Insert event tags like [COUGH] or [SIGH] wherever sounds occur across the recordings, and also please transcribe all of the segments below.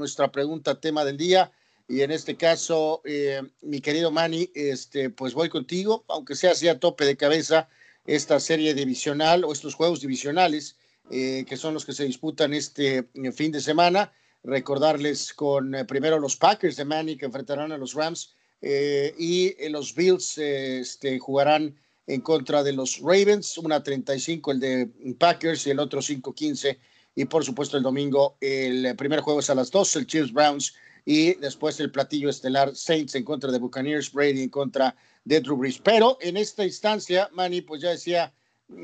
nuestra pregunta tema del día. Y en este caso, eh, mi querido Manny, este, pues voy contigo, aunque sea así a tope de cabeza esta serie divisional o estos juegos divisionales, eh, que son los que se disputan este eh, fin de semana. Recordarles con primero los Packers de Manny que enfrentarán a los Rams y los Bills este, jugarán en contra de los Ravens, una 35 el de Packers y el otro 5-15 y por supuesto el domingo el primer juego es a las 12, el Chiefs Browns y después el platillo estelar Saints en contra de Buccaneers, Brady en contra de Drew Brees. Pero en esta instancia, Manny, pues ya decía,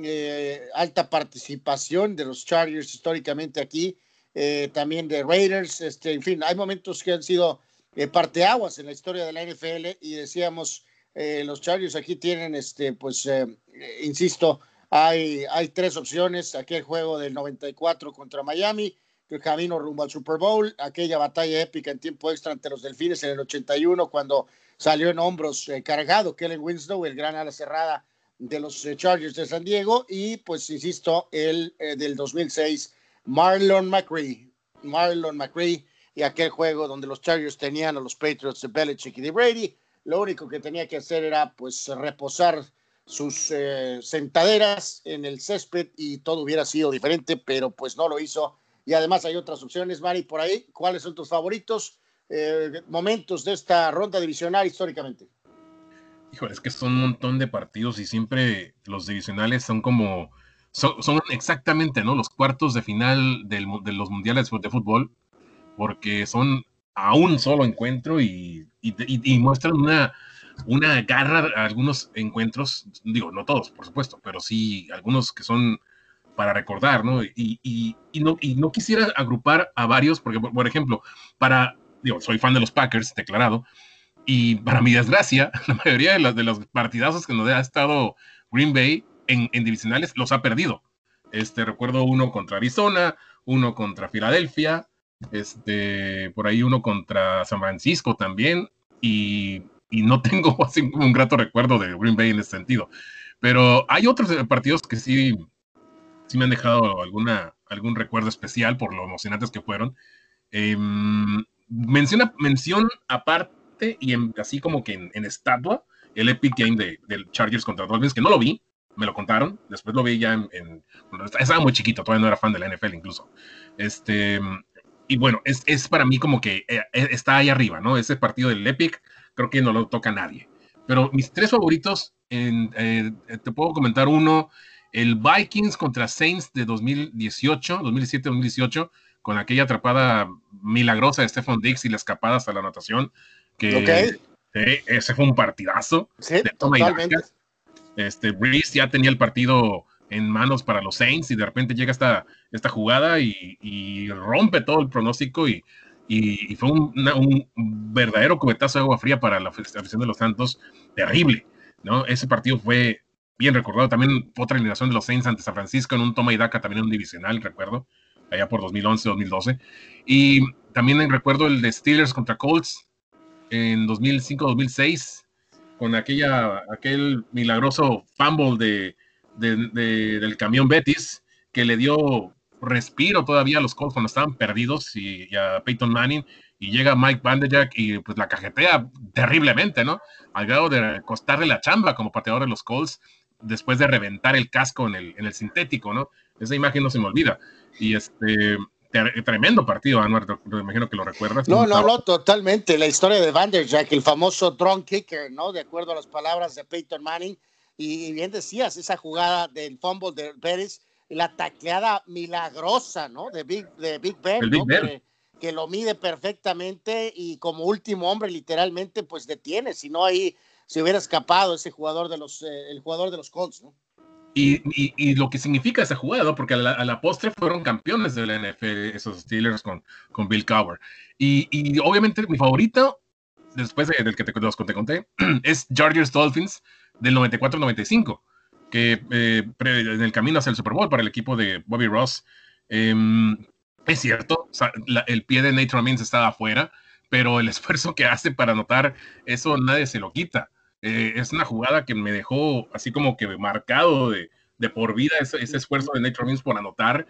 eh, alta participación de los Chargers históricamente aquí, eh, también de Raiders, este, en fin, hay momentos que han sido eh, parteaguas en la historia de la NFL y decíamos, los Chargers aquí tienen, este, pues, insisto, hay, tres opciones, aquel juego del 94 contra Miami, el camino rumbo al Super Bowl, aquella batalla épica en tiempo extra ante los Delfines en el 81 cuando salió en hombros eh, cargado Kellen Winslow, el gran ala cerrada de los eh, Chargers de San Diego. Y pues insisto el eh, del 2006 Marlon McCree, Marlon McCree y aquel juego donde los Chargers tenían a los Patriots de Belichick y de Brady, lo único que tenía que hacer era pues reposar sus sentaderas en el césped y todo hubiera sido diferente, pero pues no lo hizo y además hay otras opciones, Mari, por ahí. ¿Cuáles son tus favoritos eh, momentos de esta ronda divisional históricamente? Híjole, es que son un montón de partidos y siempre los divisionales son como, son, exactamente, ¿no? Los cuartos de final de los mundiales de fútbol, porque son a un solo encuentro y, muestran una, una garra algunos encuentros, digo, no todos, por supuesto, pero sí algunos que son para recordar, ¿no? Y, y, no, y no quisiera agrupar a varios, porque, por, ejemplo, para, digo, soy fan de los Packers, declarado, y para mi desgracia, [LAUGHS] la mayoría de los, de los partidazos que nos ha estado Green Bay en, en, divisionales los ha perdido. Este, recuerdo uno contra Arizona, uno contra Filadelfia, este, por ahí uno contra San Francisco también, y, y no tengo [LAUGHS] así un grato recuerdo de Green Bay en ese sentido. Pero hay otros partidos que sí sí me han dejado alguna, algún recuerdo especial por lo emocionantes que fueron. Em, menciona, mención aparte y así como que en, estatua, el Epic Game de, del Chargers contra Dolphins, que no lo vi, me lo contaron, después lo vi ya en, estaba muy chiquito, todavía no era fan de la NFL incluso. Este, y bueno, es, es para mí como que eh, eh, está ahí arriba, ¿no? Ese partido del Epic, creo que no lo toca nadie. Pero mis tres favoritos, en, eh, te puedo comentar uno, el Vikings contra Saints de 2018, 2017-2018, con aquella atrapada milagrosa de Stephen Dix y la escapada hasta la anotación, que ese fue un partidazo. Sí, totalmente. Este, Breeze ya tenía el partido en manos para los Saints y de repente llega esta, esta jugada y, rompe todo el pronóstico y, y, fue un, verdadero cubetazo de agua fría para la afición de los Santos, terrible, ¿no? Ese partido fue bien recordado. También otra eliminación de los Saints ante San Francisco en un toma y daca, también en un divisional, recuerdo, allá por 2011-2012. Y también recuerdo el de Steelers contra Colts en 2005-2006, con aquella, aquel milagroso fumble de, del camión Betis que le dio respiro todavía a los Colts cuando estaban perdidos y, a Peyton Manning y llega Mike Vanderjack y pues la cajetea terriblemente, ¿no? Al grado de costarle la chamba como pateador de los Colts después de reventar el casco en el, en el sintético, ¿no? Esa imagen no se me olvida. Y este, tremendo partido, Anuar, me imagino que lo recuerdas. No, no, no, totalmente. La historia de Van Der Jack, el famoso drone kicker, ¿no? De acuerdo a las palabras de Peyton Manning. Y bien decías, esa jugada del fumble de Pérez, la tacleada milagrosa, ¿no? De Big, de Big Ben, ¿no? Que, que, lo mide perfectamente y como último hombre, literalmente, pues detiene. Si no, ahí se hubiera escapado ese jugador de los, eh, el jugador de los Colts, ¿no? Y, y, lo que significa esa jugada, porque a la, postre fueron campeones de la NFL, esos Steelers con, con Bill Cowher. Y, y, obviamente mi favorito, después del que te, los conté, conté, [CLEARS THROAT] es Chargers Dolphins del 94-95, que eh, en el camino hacia el Super Bowl para el equipo de Bobby Ross. Em, es cierto, el pie de Nate Robbins estaba afuera, pero el [LAUGHS] esfuerzo que hace para anotar, eso nadie se lo quita. Eh, es una jugada que me dejó así como que marcado de, de por vida ese, esfuerzo de Nate Robbins por anotar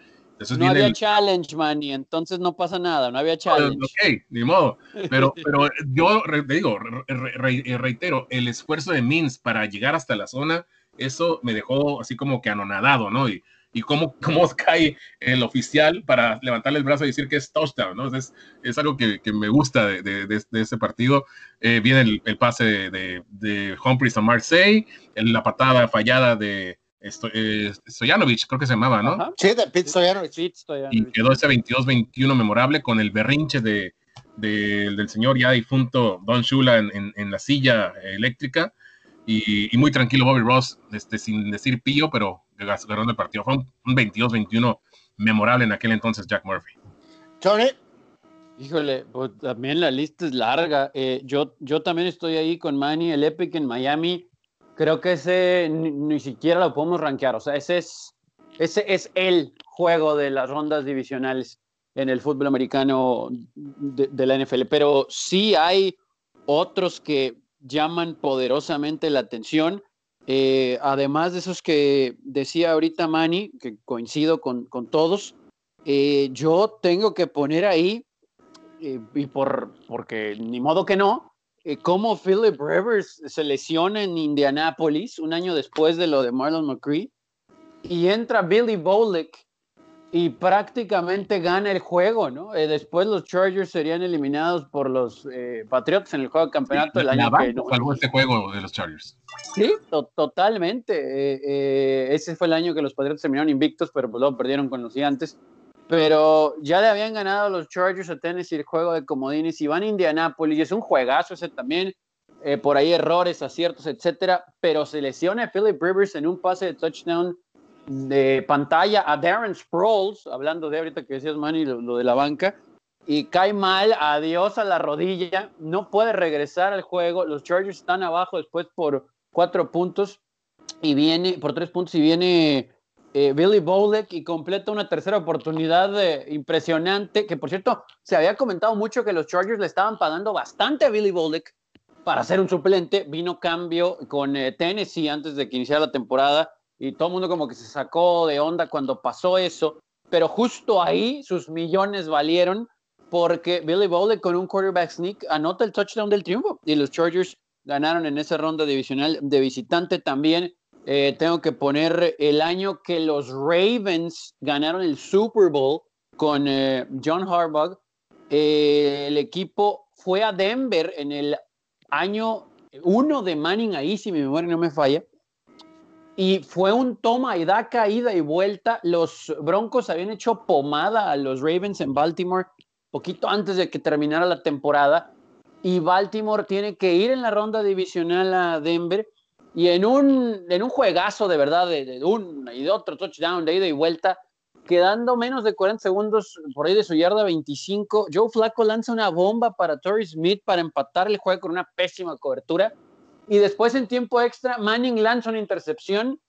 no había challenge, man, y entonces no pasa nada, no había challenge. Ok, ni modo. Pero, [LAUGHS] pero yo te digo, reitero, el esfuerzo de Mins para llegar hasta la zona, eso me dejó así como que anonadado, ¿no? Y, y cómo, [LAUGHS] cómo cae el oficial para levantarle el brazo y decir que es touchdown, ¿no? Es, es algo que, que, me gusta de, de, de, ese partido. Eh, viene el, el, pase de, de, Humphries a Marseille, la patada fallada de eh, Stojanovic, creo que se llamaba, ¿no? Sí, de Pete Stojanovic. Y quedó ese 22-21 memorable con el berrinche de, del señor ya difunto Don Shula en, en, en la silla eléctrica. Y, muy tranquilo Bobby Ross, este, sin decir pío, pero ganando el partido. Fue un, 22-21 memorable en aquel entonces Jack Murphy. Tony. Híjole, pues también la lista es larga. Eh, yo, yo también estoy ahí con Manny, el Epic en Miami. Creo que ese ni, siquiera lo podemos rankear. O sea, ese es, ese es el juego de las rondas divisionales en el fútbol americano de, de la NFL. Pero sí hay otros que llaman poderosamente la atención. Eh, además de esos que decía ahorita Manny, que coincido con, con todos, eh, yo tengo que poner ahí, eh, y por, porque ni modo que no, como Philip Rivers se lesiona en Indianapolis un año después de lo de Marlon McCree, y entra Billy Bolick y prácticamente gana el juego, ¿no? Eh, después los Chargers serían eliminados por los eh, Patriots en el juego de campeonato del año que salvó este juego de los Chargers. Sí, totalmente. Eh, ese fue el año que los Patriots terminaron invictos, pero pues luego perdieron con los Gigantes. Pero ya le habían ganado los Chargers a Tennessee el juego de comodines y van a Indianapolis y es un juegazo ese también. por ahí errores, aciertos, etcétera. Pero se lesiona Philip Rivers en un pase de touchdown de pantalla a Darren Sproles, hablando de ahorita que decías, Manny, lo, de la banca, y cae mal, adiós a la rodilla, no puede regresar al juego, los Chargers están abajo después por cuatro puntos, y viene, por tres puntos, y viene eh, Billy Bowleck y completa una tercera oportunidad eh, impresionante, que por cierto, se había comentado mucho que los Chargers le estaban pagando bastante a Billy Bowleck para ser un suplente, vino cambio con eh, Tennessee antes de que iniciara la temporada, y todo el mundo como que se sacó de onda cuando pasó eso, pero justo ahí sus millones valieron porque Billy Bowley con un quarterback sneak anota el touchdown del triunfo y los Chargers ganaron en esa ronda divisional de visitante también. Eh, tengo que poner el año que los Ravens ganaron el Super Bowl con eh, John Harbaugh. Eh, el equipo fue a Denver en el año uno de Manning, ahí si mi memoria no me falla, y fue un toma y da caída y vuelta. Los Broncos habían hecho pomada a los Ravens en Baltimore poquito antes de que terminara la temporada y Baltimore tiene que ir en la ronda divisional a Denver y en un, en un juegazo de verdad de, de un y de otro touchdown de ida y vuelta, quedando menos de 40 segundos por ahí de su yarda 25, Joe Flacco lanza una bomba para Torrey Smith para empatar el juego con una pésima cobertura y después en tiempo extra, Manning lanza una intercepción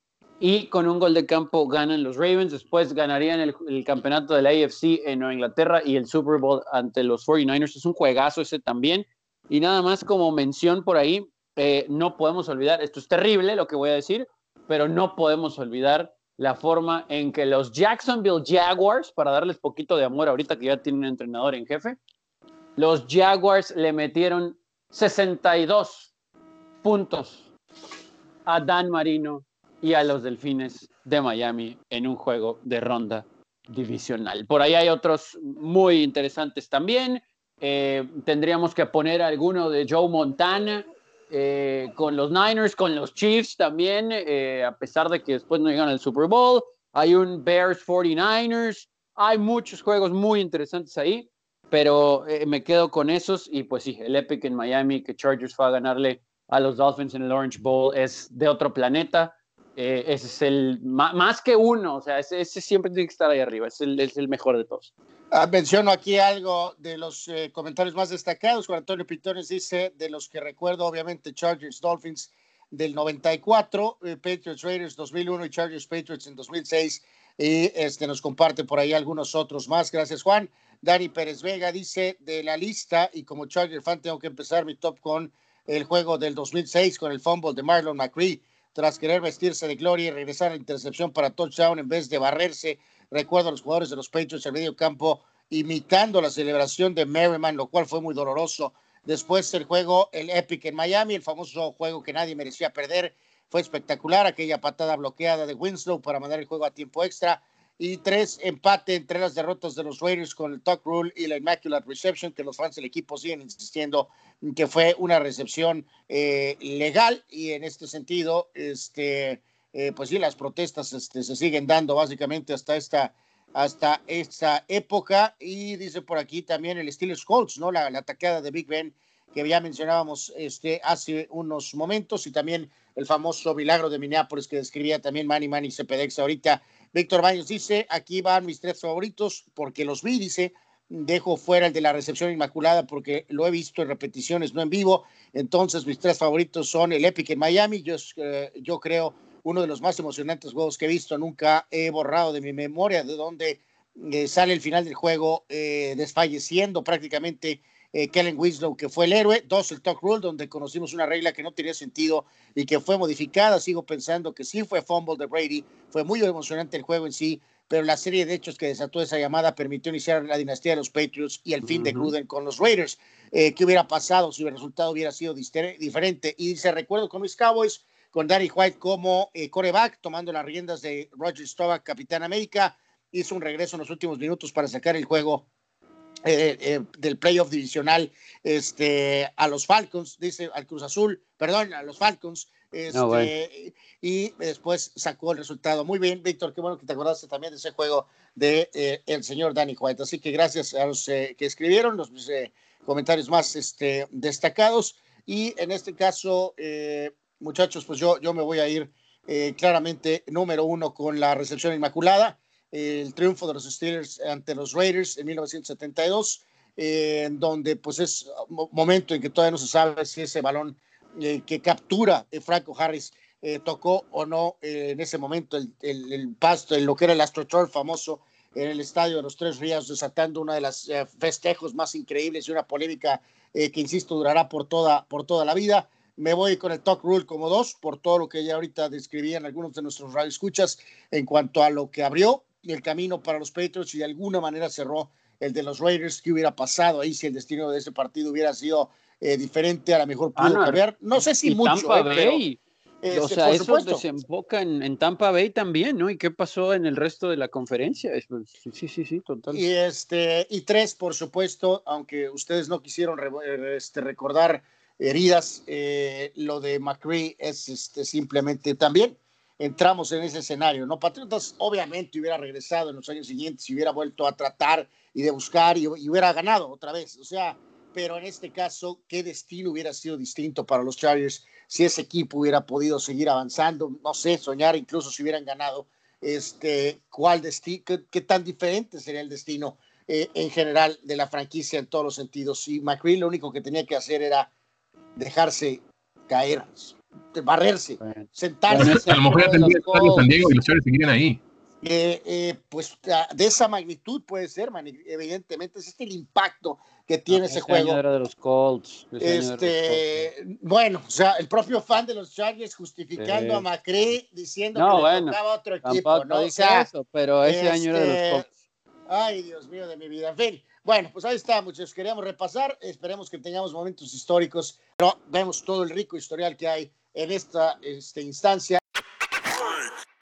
y con un gol de campo ganan los Ravens. Después ganarían el, campeonato de la AFC en Nueva Inglaterra y el Super Bowl ante los 49ers. Es un juegazo ese también. Y nada más como mención por ahí, eh, no podemos olvidar, esto es terrible lo que voy a decir, pero no podemos olvidar la forma en que los Jacksonville Jaguars, para darles poquito de amor ahorita que ya tienen un entrenador en jefe, los Jaguars le metieron 62 puntos a Dan Marino y a los Delfines de Miami en un juego de ronda divisional. Por ahí hay otros muy interesantes también. Eh, tendríamos que poner alguno de Joe Montana eh, con los Niners, con los Chiefs también, eh, a pesar de que después no llegan al Super Bowl. Hay un Bears 49ers. Hay muchos juegos muy interesantes ahí, pero me quedo con esos. Y pues sí, el Epic en Miami, que Chargers fue a ganarle a los Dolphins en el Orange Bowl es de otro planeta. Eh, ese es el más, que uno, o sea, ese, siempre tiene que estar ahí arriba, es el, es el mejor de todos. Ah, menciono aquí algo de los eh, comentarios más destacados. Juan Antonio Pitones dice: de los que recuerdo, obviamente, Chargers Dolphins del 94, eh, Patriots Raiders 2001 y Chargers Patriots en 2006. Y este, nos comparte por ahí algunos otros más. Gracias, Juan. Dani Pérez Vega dice: de la lista, y como Charger fan, tengo que empezar mi top con el juego del 2006 con el fumble de Marlon McCree tras querer vestirse de gloria y regresar a la intercepción para touchdown en vez de barrerse Recuerdo a los jugadores de los Patriots en medio campo imitando la celebración de Merriman, lo cual fue muy doloroso. Después el juego, el Epic en Miami, el famoso juego que nadie merecía perder, fue espectacular, aquella patada bloqueada de Winslow para mandar el juego a tiempo extra. Y tres, empate entre las derrotas de los Raiders con el Tuck Rule y la Immaculate Reception, que los fans del equipo siguen insistiendo que fue una recepción eh, legal. Y en este sentido, este, eh, pues sí, las protestas este, se siguen dando básicamente hasta esta, hasta esta época. Y dice por aquí también el Steelers Colts, ¿no? La, la de Big Ben que ya mencionábamos este, hace unos momentos y también el famoso milagro de Minneapolis que describía también Manny Manny Cepedex ahorita. Víctor Baños dice, aquí van mis tres favoritos porque los vi, dice, dejo fuera el de la recepción inmaculada porque lo he visto en repeticiones, no en vivo. Entonces mis tres favoritos son el Epic en Miami, yo, eh, yo creo uno de los más emocionantes juegos que he visto, nunca he borrado de mi memoria de donde eh, sale el final del juego eh, desfalleciendo prácticamente eh, Kellen Winslow, que fue el héroe. Dos, el Talk Rule, donde conocimos una regla que no tenía sentido y que fue modificada. Sigo pensando que sí fue fumble de Brady. Fue muy emocionante el juego en sí, pero la serie de hechos que desató esa llamada permitió iniciar la dinastía de los Patriots y el fin de Gruden con los Raiders. Eh, ¿Qué hubiera pasado si el resultado hubiera sido diferente? Y se recuerdo con los Cowboys, con Danny White como eh, coreback, tomando las riendas de Roger Staubach, Capitán América. Hizo un regreso en los últimos minutos para sacar el juego eh, eh, del playoff divisional este, a los Falcons, dice al Cruz Azul, perdón, a los Falcons, este, y después sacó el resultado. Muy bien, Víctor, qué bueno que te acordaste también de ese juego de eh, el señor Danny White. Así que gracias a los que escribieron los comentarios más este, destacados. Y en este caso, muchachos, pues yo, yo me voy a ir claramente número uno con la recepción inmaculada el triunfo de los Steelers ante los Raiders en 1972, eh, en donde pues es momento en que todavía no se sabe si ese balón eh, que captura Franco Harris eh, tocó o no en ese momento el, el, pasto, en lo que era el AstroTurf famoso en el estadio de los Tres Ríos, desatando una de las festejos más increíbles y una polémica que, insisto, durará por toda, por toda la vida. Me voy con el Talk Rule como dos, por todo lo que ya ahorita describían algunos de nuestros radioescuchas en cuanto a lo que abrió el camino para los Patriots y de alguna manera cerró el de los Raiders. ¿Qué hubiera pasado ahí si el destino de ese partido hubiera sido eh, diferente? A lo mejor pudo ah, cambiar. No sé si mucho. Tampa eh, Bay. o este, sea, eso desemboca en, Tampa Bay también, ¿no? ¿Y qué pasó en el resto de la conferencia? Pues, sí, sí, sí, total. Y, este, y tres, por supuesto, aunque ustedes no quisieron este, recordar heridas, eh, lo de McCree es este, simplemente también entramos en ese escenario, ¿no? Patriotas obviamente hubiera regresado en los años siguientes y hubiera vuelto a tratar y de buscar y, hubiera ganado otra vez, o sea, pero en este caso, ¿qué destino hubiera sido distinto para los Chargers si ese equipo hubiera podido seguir avanzando? No sé, soñar incluso si hubieran ganado, este, ¿cuál destino, qué, tan diferente sería el destino eh, en general de la franquicia en todos los sentidos? Y McCree lo único que tenía que hacer era dejarse caer barrerse, sentarse. a lo mejor ya tendría San Diego y los Chargers seguirían ahí. Eh, eh, pues ah, de esa magnitud puede ser, evidentemente, es este el impacto que tiene ese juego. Era de los Colts. Este, bueno, o sea, el propio fan de los Chargers justificando a Macri diciendo que le tocaba otro equipo, ¿no? O sea, eso, pero ese año era de los este, Colts. Ay, Dios mío de mi vida. En fin, bueno, pues ahí está, muchachos. Queríamos repasar. Esperemos que tengamos momentos históricos, pero vemos todo el rico historial que hay en esta, esta instancia.